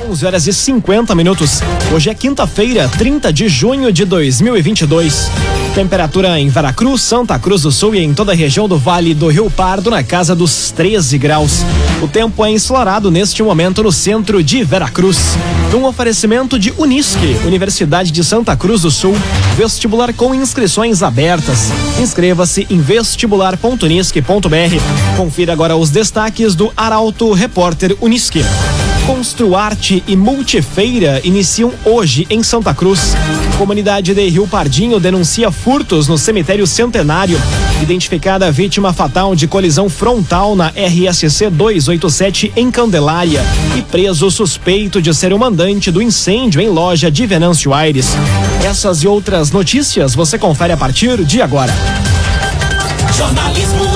11 horas e 50 minutos. Hoje é quinta-feira, 30 de junho de 2022. Temperatura em Veracruz, Santa Cruz do Sul e em toda a região do Vale do Rio Pardo na casa dos 13 graus. O tempo é ensolarado neste momento no centro de Veracruz. Um oferecimento de Unisque, Universidade de Santa Cruz do Sul, vestibular com inscrições abertas. Inscreva-se em vestibular.unisque.br. Confira agora os destaques do Arauto Repórter Unisque. Construarte e Multifeira iniciam hoje em Santa Cruz. Comunidade de Rio Pardinho denuncia furtos no cemitério Centenário. Identificada vítima fatal de colisão frontal na RSC 287 em Candelária. E preso suspeito de ser o mandante do incêndio em loja de Venâncio Aires. Essas e outras notícias você confere a partir de agora. Jornalismo.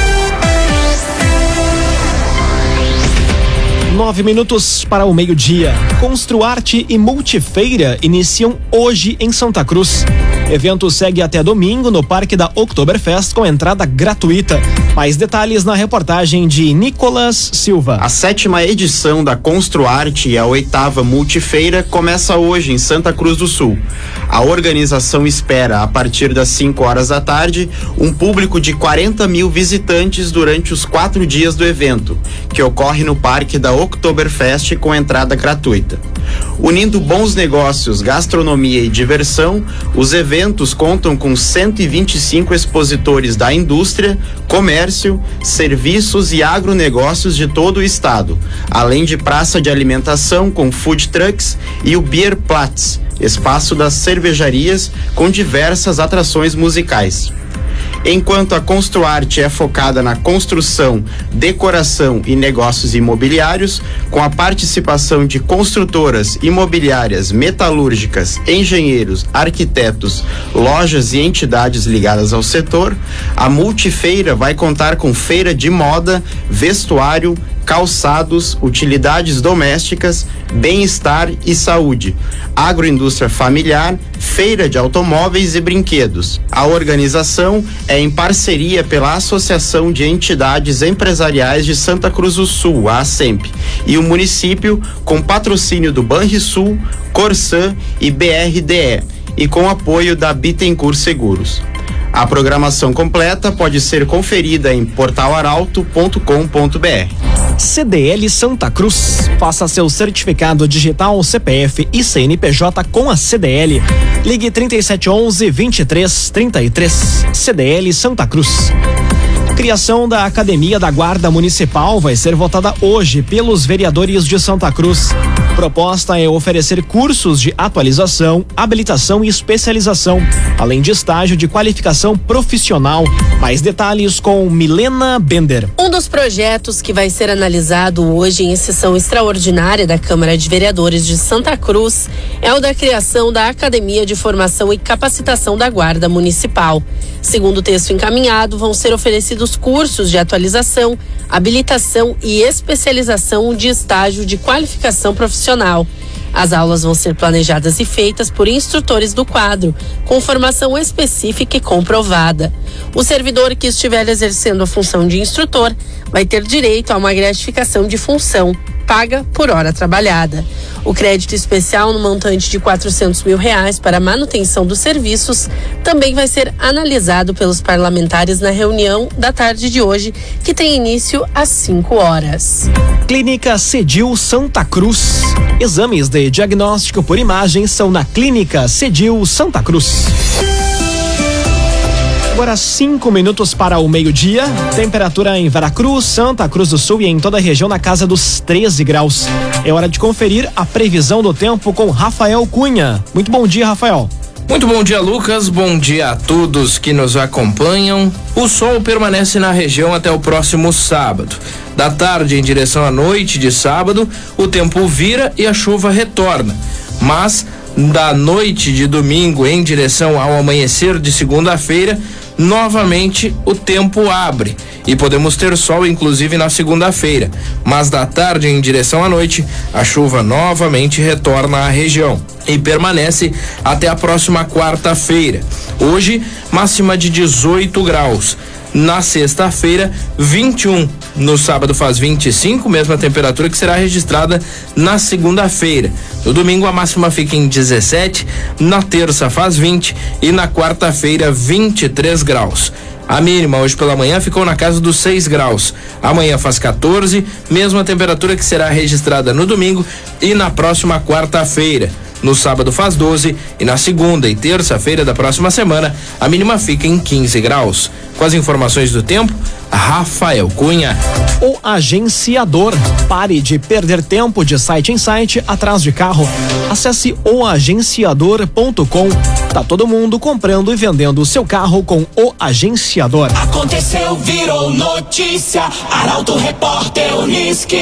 Nove minutos para o meio-dia. Construarte e Multifeira iniciam hoje em Santa Cruz. Evento segue até domingo no Parque da Oktoberfest com entrada gratuita. Mais detalhes na reportagem de Nicolas Silva. A sétima edição da Construarte e a oitava Multifeira começa hoje em Santa Cruz do Sul. A organização espera, a partir das 5 horas da tarde, um público de 40 mil visitantes durante os quatro dias do evento, que ocorre no Parque da Oktoberfest com entrada gratuita. Unindo bons negócios, gastronomia e diversão, os eventos contam com 125 expositores da indústria, comércio, serviços e agronegócios de todo o estado, além de praça de alimentação com food trucks e o Beer Platz, espaço das cervejarias com diversas atrações musicais. Enquanto a Construarte é focada na construção, decoração e negócios imobiliários, com a participação de construtoras imobiliárias, metalúrgicas, engenheiros, arquitetos, lojas e entidades ligadas ao setor, a Multifeira vai contar com feira de moda, vestuário, calçados, utilidades domésticas, bem-estar e saúde, agroindústria familiar, feira de automóveis e brinquedos. A organização é em parceria pela Associação de Entidades Empresariais de Santa Cruz do Sul, a ASEMP, e o município com patrocínio do Banrisul, Corsan e BRDE e com apoio da Bittencourt Seguros. A programação completa pode ser conferida em portalaralto.com.br. CDL Santa Cruz. Faça seu certificado digital CPF e CNPJ com a CDL. Ligue 3711 2333. CDL Santa Cruz. Criação da Academia da Guarda Municipal vai ser votada hoje pelos vereadores de Santa Cruz. Proposta é oferecer cursos de atualização, habilitação e especialização, além de estágio de qualificação profissional. Mais detalhes com Milena Bender. Um dos projetos que vai ser analisado hoje em sessão extraordinária da Câmara de Vereadores de Santa Cruz é o da criação da Academia de Formação e Capacitação da Guarda Municipal. Segundo o texto encaminhado, vão ser oferecidos cursos de atualização, habilitação e especialização de estágio de qualificação profissional. As aulas vão ser planejadas e feitas por instrutores do quadro, com formação específica e comprovada. O servidor que estiver exercendo a função de instrutor vai ter direito a uma gratificação de função, paga por hora trabalhada. O crédito especial no montante de 400 mil reais para manutenção dos serviços também vai ser analisado pelos parlamentares na reunião da tarde de hoje, que tem início às 5 horas. Clínica Cedil Santa Cruz. Exames de diagnóstico por imagem são na Clínica Cedil Santa Cruz. Agora cinco minutos para o meio-dia. Temperatura em Veracruz, Santa Cruz do Sul e em toda a região na casa dos 13 graus. É hora de conferir a previsão do tempo com Rafael Cunha. Muito bom dia, Rafael. Muito bom dia, Lucas. Bom dia a todos que nos acompanham. O sol permanece na região até o próximo sábado. Da tarde em direção à noite de sábado, o tempo vira e a chuva retorna. Mas da noite de domingo em direção ao amanhecer de segunda-feira, novamente o tempo abre. E podemos ter sol inclusive na segunda-feira, mas da tarde em direção à noite, a chuva novamente retorna à região. E permanece até a próxima quarta-feira. Hoje, máxima de 18 graus na sexta-feira, 21. No sábado faz 25, mesma temperatura que será registrada na segunda-feira. No domingo a máxima fica em 17, na terça faz 20 e na quarta-feira 23 graus. A mínima hoje pela manhã ficou na casa dos 6 graus. Amanhã faz 14, mesma temperatura que será registrada no domingo e na próxima quarta-feira. No sábado faz 12 e na segunda e terça-feira da próxima semana a mínima fica em 15 graus. Com as informações do tempo, Rafael Cunha. O agenciador. Pare de perder tempo de site em site atrás de carro. Acesse oagenciador.com. Tá todo mundo comprando e vendendo o seu carro com o agenciador. Aconteceu, virou notícia. Arauto Repórter Uniski.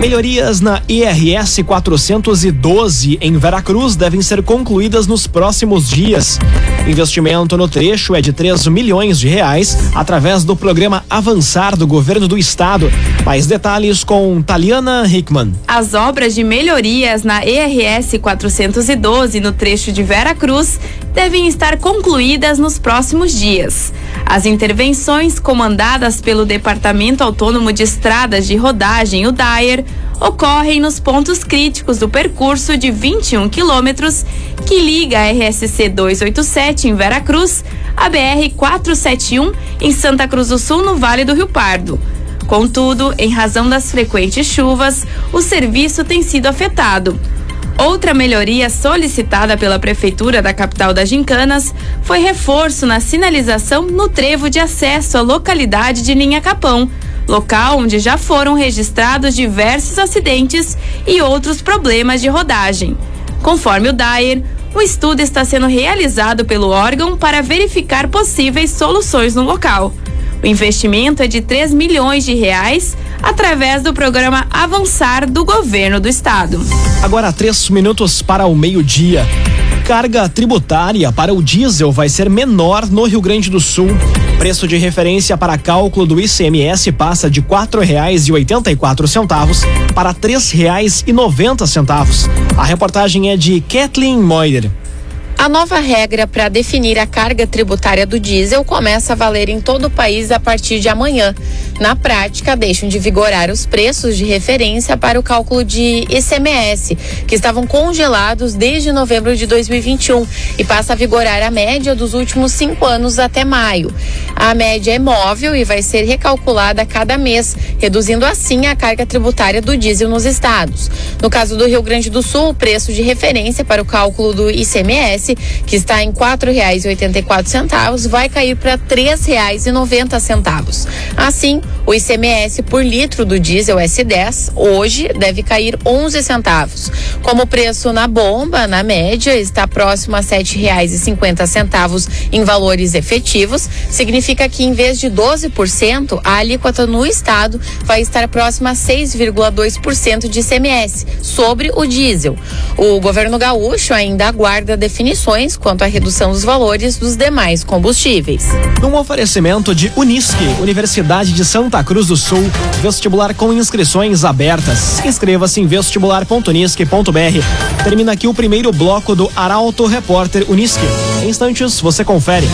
Melhorias na IRS 412 em Veracruz devem ser concluídas nos próximos dias. Investimento no trecho é de 3 milhões de reais através do programa Avançar do governo do estado. Mais detalhes com Taliana Hickman. As obras de melhorias na ERS 412 no trecho de Veracruz devem estar concluídas nos próximos dias. As intervenções comandadas pelo Departamento Autônomo de Estradas de Rodagem, o DAER, ocorrem nos pontos críticos do percurso de 21 quilômetros que liga a RSC 287 em Veracruz à BR 471 em Santa Cruz do Sul, no Vale do Rio Pardo. Contudo, em razão das frequentes chuvas, o serviço tem sido afetado. Outra melhoria solicitada pela Prefeitura da capital das Gincanas foi reforço na sinalização no trevo de acesso à localidade de Ninha Capão, local onde já foram registrados diversos acidentes e outros problemas de rodagem. Conforme o Dyer, o estudo está sendo realizado pelo órgão para verificar possíveis soluções no local. O investimento é de 3 milhões de reais através do programa Avançar do governo do estado. Agora três minutos para o meio-dia. Carga tributária para o diesel vai ser menor no Rio Grande do Sul. Preço de referência para cálculo do ICMS passa de quatro reais e oitenta e quatro centavos para três reais e noventa centavos. A reportagem é de Kathleen Moider. A nova regra para definir a carga tributária do diesel começa a valer em todo o país a partir de amanhã. Na prática, deixam de vigorar os preços de referência para o cálculo de ICMS, que estavam congelados desde novembro de 2021 e passa a vigorar a média dos últimos cinco anos até maio. A média é móvel e vai ser recalculada a cada mês, reduzindo assim a carga tributária do diesel nos estados. No caso do Rio Grande do Sul, o preço de referência para o cálculo do ICMS, que está em quatro centavos, vai cair para noventa centavos. Assim, o ICMS por litro do diesel S10 hoje deve cair 11 centavos. Como o preço na bomba, na média, está próximo a cinquenta centavos em valores efetivos, significa que em vez de 12%, a alíquota no estado vai estar próxima a 6,2% de ICMS sobre o diesel. O governo gaúcho ainda aguarda definições quanto à redução dos valores dos demais combustíveis. Num oferecimento de Unisque, Universidade de Santa Cruz do Sul, vestibular com inscrições abertas. Inscreva-se em vestibular.unisque.br. Termina aqui o primeiro bloco do Arauto Repórter Unisque. Instantes, você confere.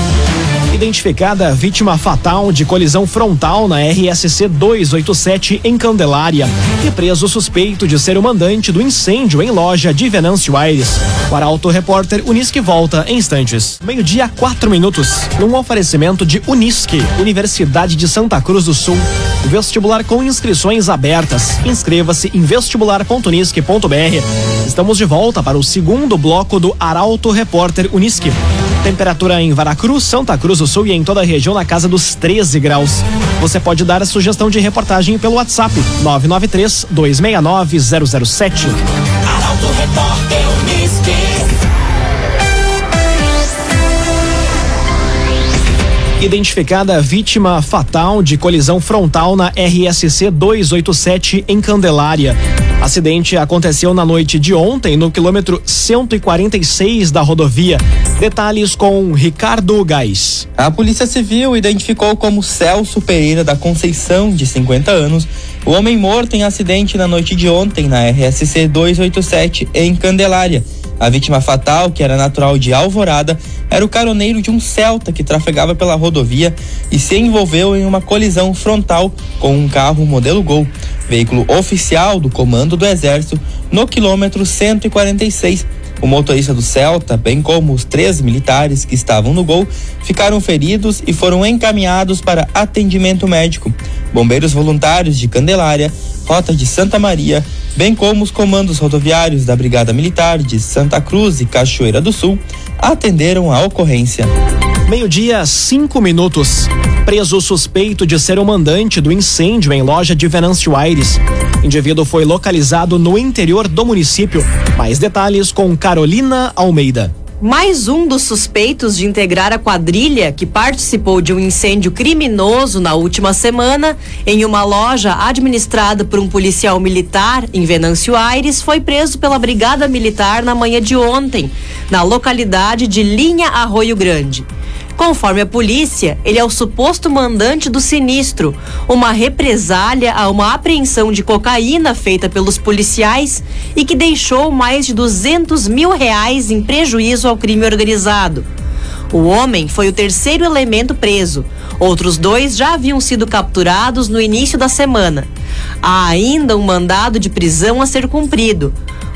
Identificada vítima fatal de colisão frontal na RSC 287 em Candelária e preso suspeito de ser o mandante do incêndio em loja de Venâncio Aires. O Arauto Repórter Unisque volta em instantes. Meio-dia, quatro minutos. Num oferecimento de Unisque, Universidade de Santa Cruz do Sul. Vestibular com inscrições abertas. Inscreva-se em vestibular.unisque.br. Estamos de volta para o segundo bloco do Arauto Repórter Unisque. Temperatura em Varacruz, Santa Cruz do Sul e em toda a região na casa dos 13 graus. Você pode dar a sugestão de reportagem pelo WhatsApp 993 269 007. Arauto Repórter Identificada a vítima fatal de colisão frontal na RSC 287 em Candelária. Acidente aconteceu na noite de ontem no quilômetro 146 da rodovia. Detalhes com Ricardo Gás. A Polícia Civil identificou como Celso Pereira da Conceição, de 50 anos, o homem morto em acidente na noite de ontem na RSC 287 em Candelária. A vítima fatal, que era natural de Alvorada, era o caroneiro de um Celta que trafegava pela rodovia e se envolveu em uma colisão frontal com um carro modelo Gol, veículo oficial do Comando do Exército, no quilômetro 146. O motorista do Celta, bem como os três militares que estavam no Gol, ficaram feridos e foram encaminhados para atendimento médico. Bombeiros voluntários de Candelária, Rota de Santa Maria, bem como os comandos rodoviários da Brigada Militar de Santa Cruz e Cachoeira do Sul, atenderam a ocorrência. Meio-dia, cinco minutos. Preso suspeito de ser o mandante do incêndio em loja de Venâncio Aires. Indivíduo foi localizado no interior do município. Mais detalhes com Carolina Almeida. Mais um dos suspeitos de integrar a quadrilha que participou de um incêndio criminoso na última semana em uma loja administrada por um policial militar em Venâncio Aires foi preso pela Brigada Militar na manhã de ontem, na localidade de Linha Arroio Grande. Conforme a polícia, ele é o suposto mandante do sinistro, uma represália a uma apreensão de cocaína feita pelos policiais e que deixou mais de 200 mil reais em prejuízo ao crime organizado. O homem foi o terceiro elemento preso. Outros dois já haviam sido capturados no início da semana. Há ainda um mandado de prisão a ser cumprido.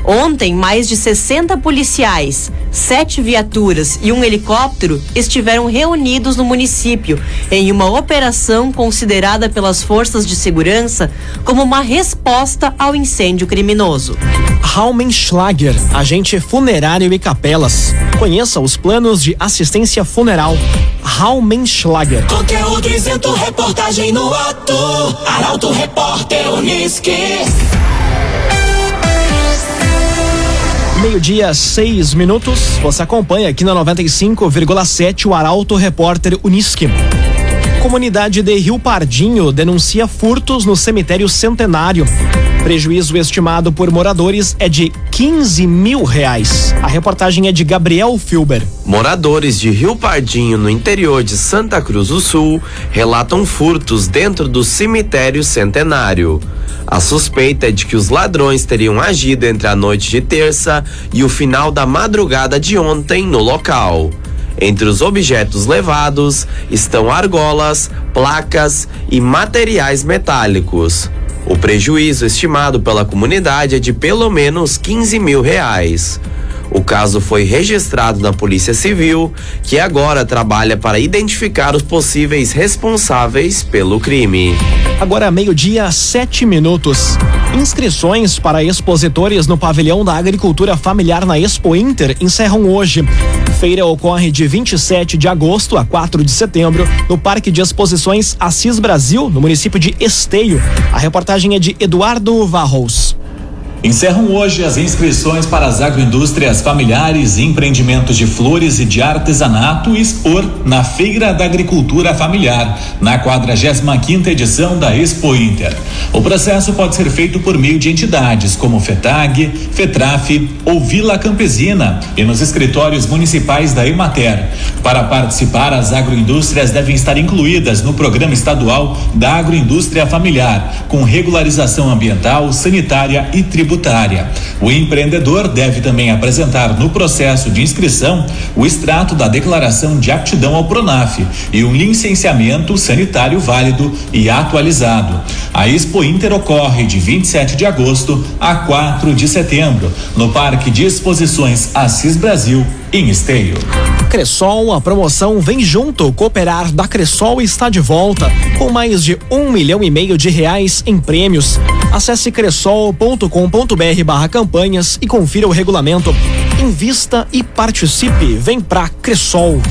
Ontem, mais de 60 policiais, sete viaturas e um helicóptero estiveram reunidos no município em uma operação considerada pelas forças de segurança como uma resposta ao incêndio criminoso. Raumenschlager, agente funerário e capelas. Conheça os planos de assistência funeral. Raumenschlager. Conteúdo isento, reportagem no ato. Arauto Repórter Uniski. Meio-dia, seis minutos. Você acompanha aqui na 95,7 o Arauto Repórter Uniski. Comunidade de Rio Pardinho denuncia furtos no cemitério centenário. Prejuízo estimado por moradores é de 15 mil reais. A reportagem é de Gabriel Filber. Moradores de Rio Pardinho, no interior de Santa Cruz do Sul, relatam furtos dentro do cemitério centenário. A suspeita é de que os ladrões teriam agido entre a noite de terça e o final da madrugada de ontem no local. Entre os objetos levados estão argolas, placas e materiais metálicos. O prejuízo estimado pela comunidade é de pelo menos 15 mil reais. O caso foi registrado na Polícia Civil, que agora trabalha para identificar os possíveis responsáveis pelo crime. Agora meio-dia, sete minutos. Inscrições para expositores no pavilhão da agricultura familiar na Expo Inter encerram hoje. Feira ocorre de 27 de agosto a 4 de setembro no Parque de Exposições Assis Brasil, no município de Esteio. A reportagem é de Eduardo Varros. Encerram hoje as inscrições para as agroindústrias familiares e empreendimentos de flores e de artesanato expor na Feira da Agricultura Familiar, na 45 edição da Expo Inter. O processo pode ser feito por meio de entidades como FETAG, FETRAF ou Vila Campesina e nos escritórios municipais da Emater. Para participar, as agroindústrias devem estar incluídas no programa estadual da agroindústria familiar, com regularização ambiental, sanitária e tributária tributária. O empreendedor deve também apresentar no processo de inscrição o extrato da declaração de aptidão ao Pronaf e um licenciamento sanitário válido e atualizado. A Expo Inter ocorre de 27 de agosto a 4 de setembro, no Parque de Exposições Assis Brasil, em Esteio. Cressol, a promoção Vem Junto, Cooperar da Cressol está de volta, com mais de um milhão e meio de reais em prêmios. Acesse cressol.com.br barra campanhas e confira o regulamento. Invista e participe. Vem pra Cressol.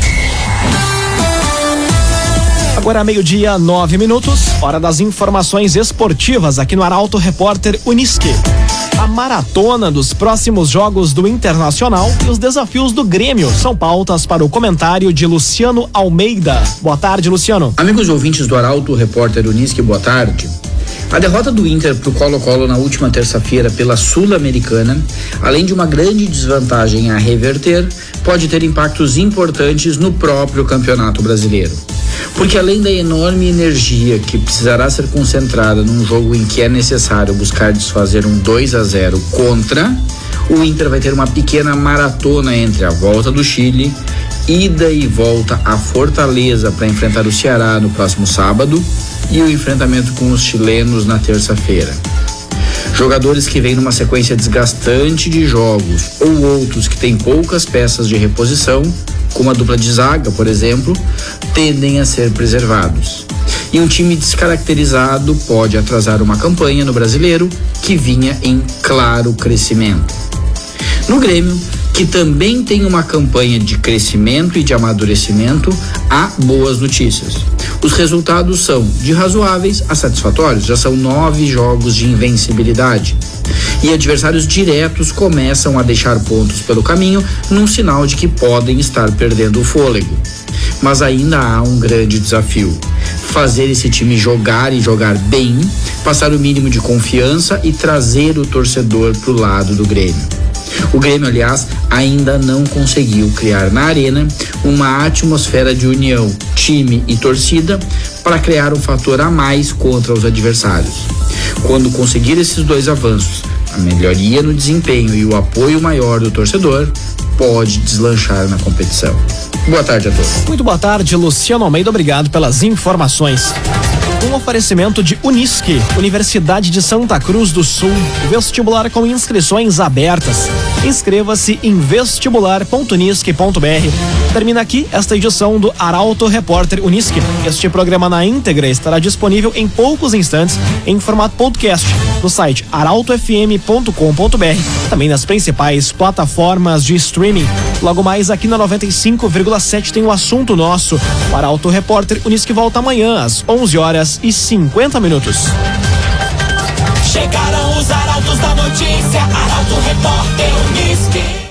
Agora meio-dia, nove minutos, hora das informações esportivas aqui no Arauto Repórter Uniski. A maratona dos próximos jogos do Internacional e os desafios do Grêmio são pautas para o comentário de Luciano Almeida. Boa tarde, Luciano. Amigos ouvintes do Arauto Repórter Uniski, boa tarde. A derrota do Inter para o Colo-Colo na última terça-feira pela Sul-Americana, além de uma grande desvantagem a reverter, pode ter impactos importantes no próprio Campeonato Brasileiro. Porque além da enorme energia que precisará ser concentrada num jogo em que é necessário buscar desfazer um 2 a 0 contra, o Inter vai ter uma pequena maratona entre a volta do Chile, ida e volta a Fortaleza para enfrentar o Ceará no próximo sábado e o enfrentamento com os chilenos na terça-feira. Jogadores que vêm numa sequência desgastante de jogos ou outros que têm poucas peças de reposição, como a dupla de zaga, por exemplo, tendem a ser preservados. E um time descaracterizado pode atrasar uma campanha no brasileiro que vinha em claro crescimento. No Grêmio, que também tem uma campanha de crescimento e de amadurecimento, há boas notícias. Os resultados são de razoáveis a satisfatórios, já são nove jogos de invencibilidade. E adversários diretos começam a deixar pontos pelo caminho, num sinal de que podem estar perdendo o fôlego. Mas ainda há um grande desafio: fazer esse time jogar e jogar bem, passar o mínimo de confiança e trazer o torcedor para o lado do Grêmio. O Grêmio, aliás, ainda não conseguiu criar na arena uma atmosfera de união, time e torcida para criar um fator a mais contra os adversários. Quando conseguir esses dois avanços, a melhoria no desempenho e o apoio maior do torcedor, pode deslanchar na competição. Boa tarde a todos. Muito boa tarde, Luciano Almeida. Obrigado pelas informações. Um oferecimento de Unisque, Universidade de Santa Cruz do Sul, vestibular com inscrições abertas. Inscreva-se em vestibular.unisque.br. Termina aqui esta edição do Arauto Repórter Unisque. Este programa na íntegra estará disponível em poucos instantes em formato podcast no site arautofm.com.br, também nas principais plataformas de streaming. Logo mais aqui na 95,7 tem o um assunto nosso. O Arauto Repórter Unisque volta amanhã às 11 horas e 50 minutos. Chegaram os arautos da notícia, Arauto Repórter Unisque.